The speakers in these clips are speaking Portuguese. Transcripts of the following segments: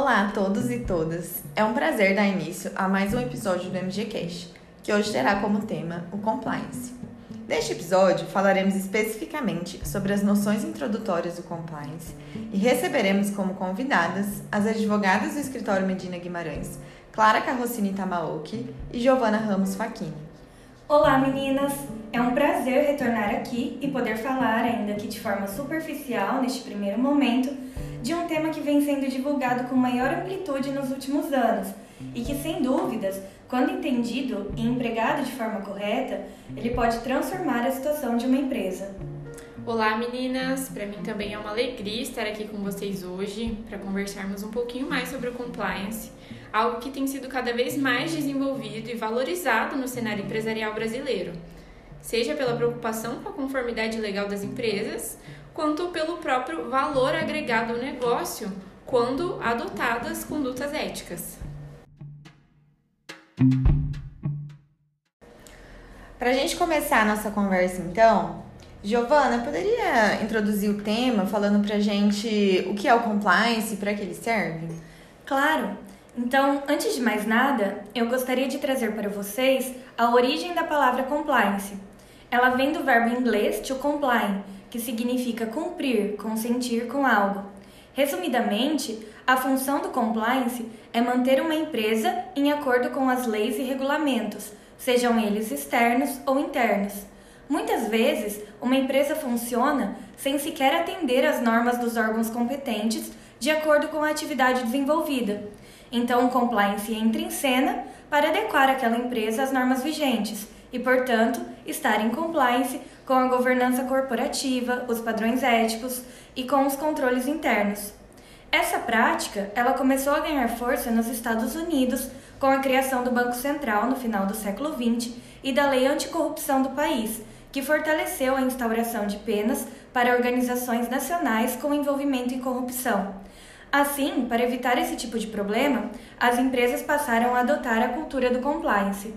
Olá a todos e todas. É um prazer dar início a mais um episódio do MGCast, que hoje terá como tema o compliance. Neste episódio, falaremos especificamente sobre as noções introdutórias do compliance e receberemos como convidadas as advogadas do escritório Medina Guimarães, Clara Carrocini Tamaoki e Giovana Ramos Facchini. Olá meninas! É um prazer retornar aqui e poder falar, ainda que de forma superficial neste primeiro momento, de um tema que vem sendo divulgado com maior amplitude nos últimos anos e que, sem dúvidas, quando entendido e empregado de forma correta, ele pode transformar a situação de uma empresa. Olá meninas, para mim também é uma alegria estar aqui com vocês hoje para conversarmos um pouquinho mais sobre o compliance, algo que tem sido cada vez mais desenvolvido e valorizado no cenário empresarial brasileiro, seja pela preocupação com a conformidade legal das empresas, quanto pelo próprio valor agregado ao negócio quando adotadas condutas éticas. Para a gente começar a nossa conversa, então, Giovana, poderia introduzir o tema falando para a gente o que é o compliance e para que ele serve? Claro! Então, antes de mais nada, eu gostaria de trazer para vocês a origem da palavra compliance. Ela vem do verbo inglês to comply, que significa cumprir, consentir com algo. Resumidamente, a função do compliance é manter uma empresa em acordo com as leis e regulamentos, sejam eles externos ou internos. Muitas vezes, uma empresa funciona sem sequer atender às normas dos órgãos competentes de acordo com a atividade desenvolvida. Então, o compliance entra em cena para adequar aquela empresa às normas vigentes e, portanto, estar em compliance com a governança corporativa, os padrões éticos e com os controles internos. Essa prática, ela começou a ganhar força nos Estados Unidos com a criação do Banco Central no final do século XX e da Lei Anticorrupção do país, que fortaleceu a instauração de penas para organizações nacionais com envolvimento em corrupção. Assim, para evitar esse tipo de problema, as empresas passaram a adotar a cultura do compliance.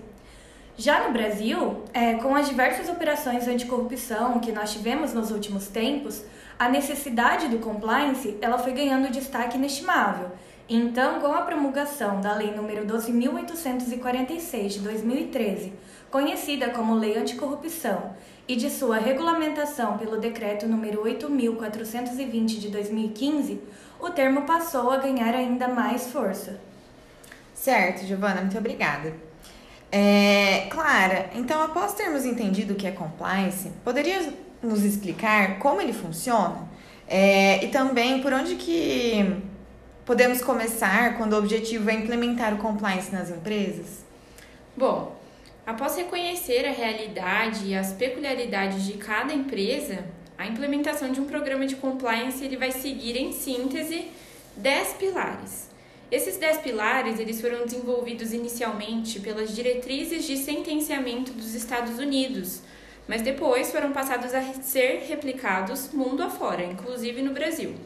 Já no Brasil, é, com as diversas operações anticorrupção que nós tivemos nos últimos tempos, a necessidade do compliance ela foi ganhando destaque inestimável. Então, com a promulgação da Lei nº 12.846 de 2013, conhecida como Lei Anticorrupção, e de sua regulamentação pelo Decreto nº 8.420 de 2015, o termo passou a ganhar ainda mais força. Certo, Giovana, muito obrigada. É, Clara, então após termos entendido o que é compliance, poderia nos explicar como ele funciona? É, e também por onde que podemos começar quando o objetivo é implementar o compliance nas empresas? Bom, após reconhecer a realidade e as peculiaridades de cada empresa, a implementação de um programa de compliance ele vai seguir em síntese 10 pilares. Esses dez pilares eles foram desenvolvidos inicialmente pelas diretrizes de sentenciamento dos Estados Unidos, mas depois foram passados a ser replicados mundo afora, inclusive no Brasil.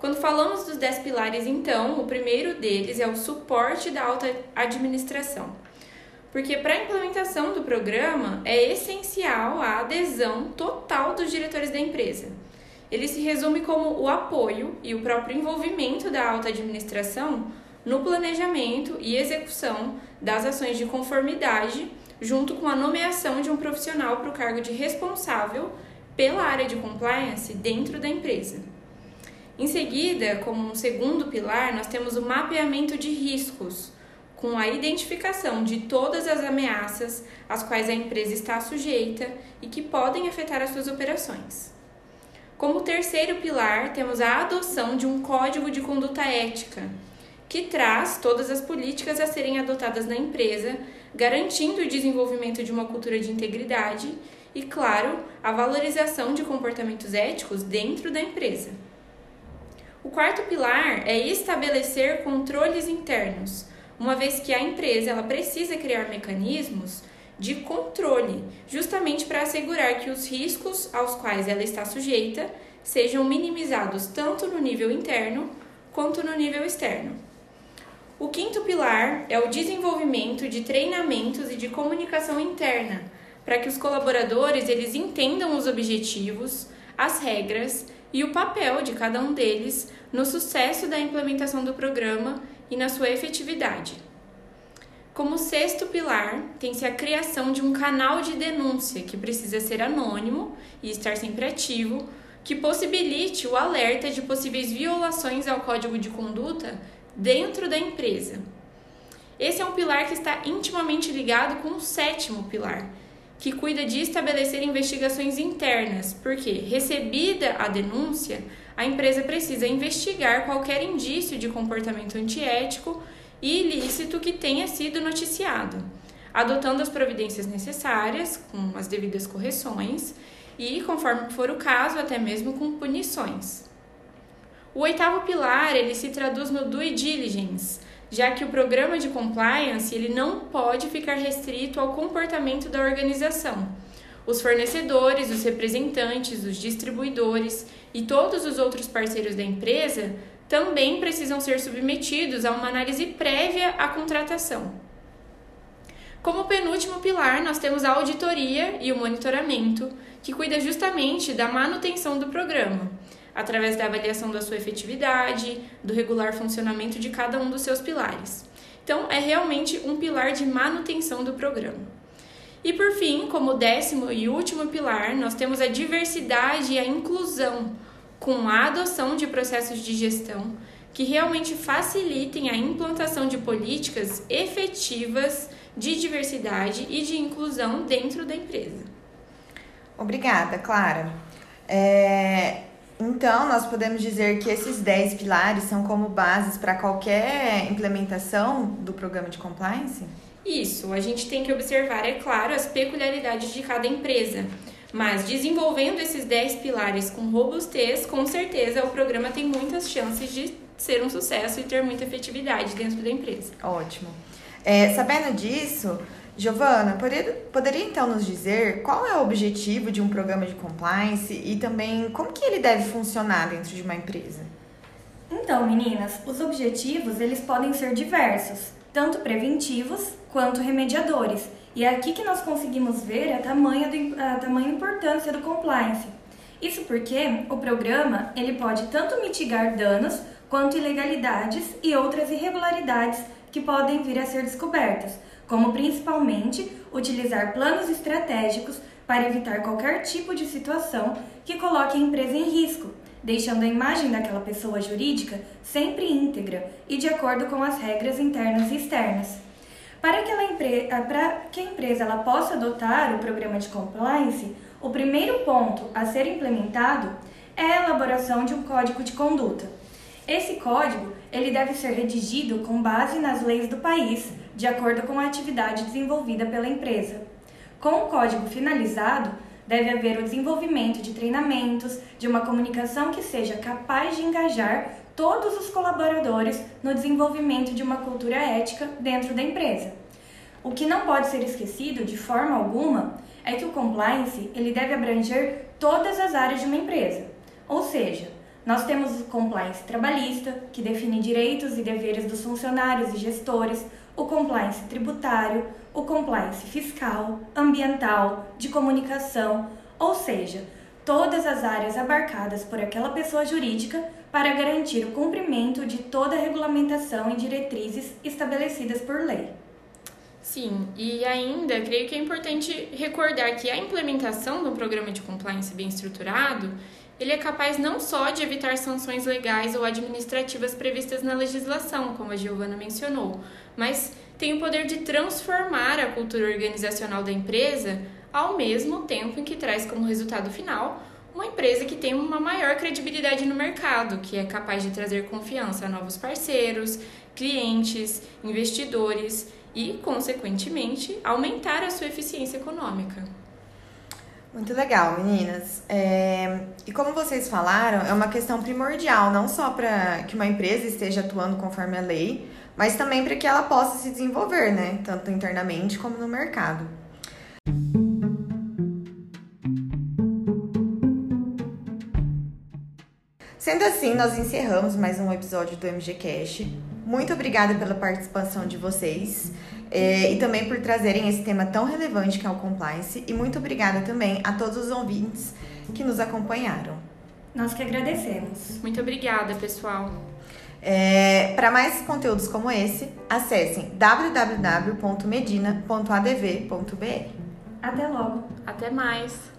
Quando falamos dos dez pilares, então, o primeiro deles é o suporte da alta administração. Porque para a implementação do programa é essencial a adesão total dos diretores da empresa ele se resume como o apoio e o próprio envolvimento da alta administração no planejamento e execução das ações de conformidade, junto com a nomeação de um profissional para o cargo de responsável pela área de compliance dentro da empresa. Em seguida, como um segundo pilar, nós temos o mapeamento de riscos, com a identificação de todas as ameaças às quais a empresa está sujeita e que podem afetar as suas operações. Como terceiro pilar, temos a adoção de um código de conduta ética, que traz todas as políticas a serem adotadas na empresa, garantindo o desenvolvimento de uma cultura de integridade e, claro, a valorização de comportamentos éticos dentro da empresa. O quarto pilar é estabelecer controles internos, uma vez que a empresa ela precisa criar mecanismos de controle, justamente para assegurar que os riscos aos quais ela está sujeita sejam minimizados tanto no nível interno quanto no nível externo. O quinto pilar é o desenvolvimento de treinamentos e de comunicação interna, para que os colaboradores eles entendam os objetivos, as regras e o papel de cada um deles no sucesso da implementação do programa e na sua efetividade. Como sexto pilar, tem-se a criação de um canal de denúncia que precisa ser anônimo e estar sempre ativo, que possibilite o alerta de possíveis violações ao código de conduta dentro da empresa. Esse é um pilar que está intimamente ligado com o sétimo pilar, que cuida de estabelecer investigações internas, porque, recebida a denúncia, a empresa precisa investigar qualquer indício de comportamento antiético e ilícito que tenha sido noticiado, adotando as providências necessárias, com as devidas correções, e, conforme for o caso, até mesmo com punições. O oitavo pilar ele se traduz no due diligence, já que o programa de compliance ele não pode ficar restrito ao comportamento da organização. Os fornecedores, os representantes, os distribuidores e todos os outros parceiros da empresa também precisam ser submetidos a uma análise prévia à contratação. Como penúltimo pilar, nós temos a auditoria e o monitoramento, que cuida justamente da manutenção do programa através da avaliação da sua efetividade, do regular funcionamento de cada um dos seus pilares. Então, é realmente um pilar de manutenção do programa. E por fim, como décimo e último pilar, nós temos a diversidade e a inclusão, com a adoção de processos de gestão que realmente facilitem a implantação de políticas efetivas de diversidade e de inclusão dentro da empresa. Obrigada, Clara. É, então, nós podemos dizer que esses 10 pilares são como bases para qualquer implementação do programa de compliance? Isso, a gente tem que observar, é claro, as peculiaridades de cada empresa. Mas desenvolvendo esses 10 pilares com robustez, com certeza o programa tem muitas chances de ser um sucesso e ter muita efetividade dentro da empresa. Ótimo. É, sabendo disso, Giovana, poderia, poderia então nos dizer qual é o objetivo de um programa de compliance e também como que ele deve funcionar dentro de uma empresa? Então, meninas, os objetivos eles podem ser diversos, tanto preventivos quanto remediadores. E é aqui que nós conseguimos ver a tamanha, do, a tamanha importância do compliance. Isso porque o programa ele pode tanto mitigar danos quanto ilegalidades e outras irregularidades que podem vir a ser descobertas como principalmente utilizar planos estratégicos para evitar qualquer tipo de situação que coloque a empresa em risco, deixando a imagem daquela pessoa jurídica sempre íntegra e de acordo com as regras internas e externas. Para que, ela, para que a empresa ela possa adotar o programa de compliance, o primeiro ponto a ser implementado é a elaboração de um código de conduta. Esse código ele deve ser redigido com base nas leis do país de acordo com a atividade desenvolvida pela empresa. Com o código finalizado, deve haver o desenvolvimento de treinamentos, de uma comunicação que seja capaz de engajar todos os colaboradores no desenvolvimento de uma cultura ética dentro da empresa. O que não pode ser esquecido de forma alguma é que o compliance ele deve abranger todas as áreas de uma empresa. Ou seja, nós temos o compliance trabalhista, que define direitos e deveres dos funcionários e gestores, o compliance tributário, o compliance fiscal, ambiental, de comunicação, ou seja, todas as áreas abarcadas por aquela pessoa jurídica para garantir o cumprimento de toda a regulamentação e diretrizes estabelecidas por lei. Sim, e ainda creio que é importante recordar que a implementação de um programa de compliance bem estruturado ele é capaz não só de evitar sanções legais ou administrativas previstas na legislação, como a Giovana mencionou, mas tem o poder de transformar a cultura organizacional da empresa ao mesmo tempo em que traz como resultado final uma empresa que tem uma maior credibilidade no mercado, que é capaz de trazer confiança a novos parceiros, clientes, investidores e, consequentemente, aumentar a sua eficiência econômica. Muito legal, meninas. É... E como vocês falaram, é uma questão primordial, não só para que uma empresa esteja atuando conforme a lei, mas também para que ela possa se desenvolver, né? Tanto internamente como no mercado. Sendo assim, nós encerramos mais um episódio do MG Cash. Muito obrigada pela participação de vocês é, e também por trazerem esse tema tão relevante que é o compliance. E muito obrigada também a todos os ouvintes que nos acompanharam. Nós que agradecemos. Muito obrigada, pessoal. É, Para mais conteúdos como esse, acessem www.medina.adv.br. Até logo! Até mais.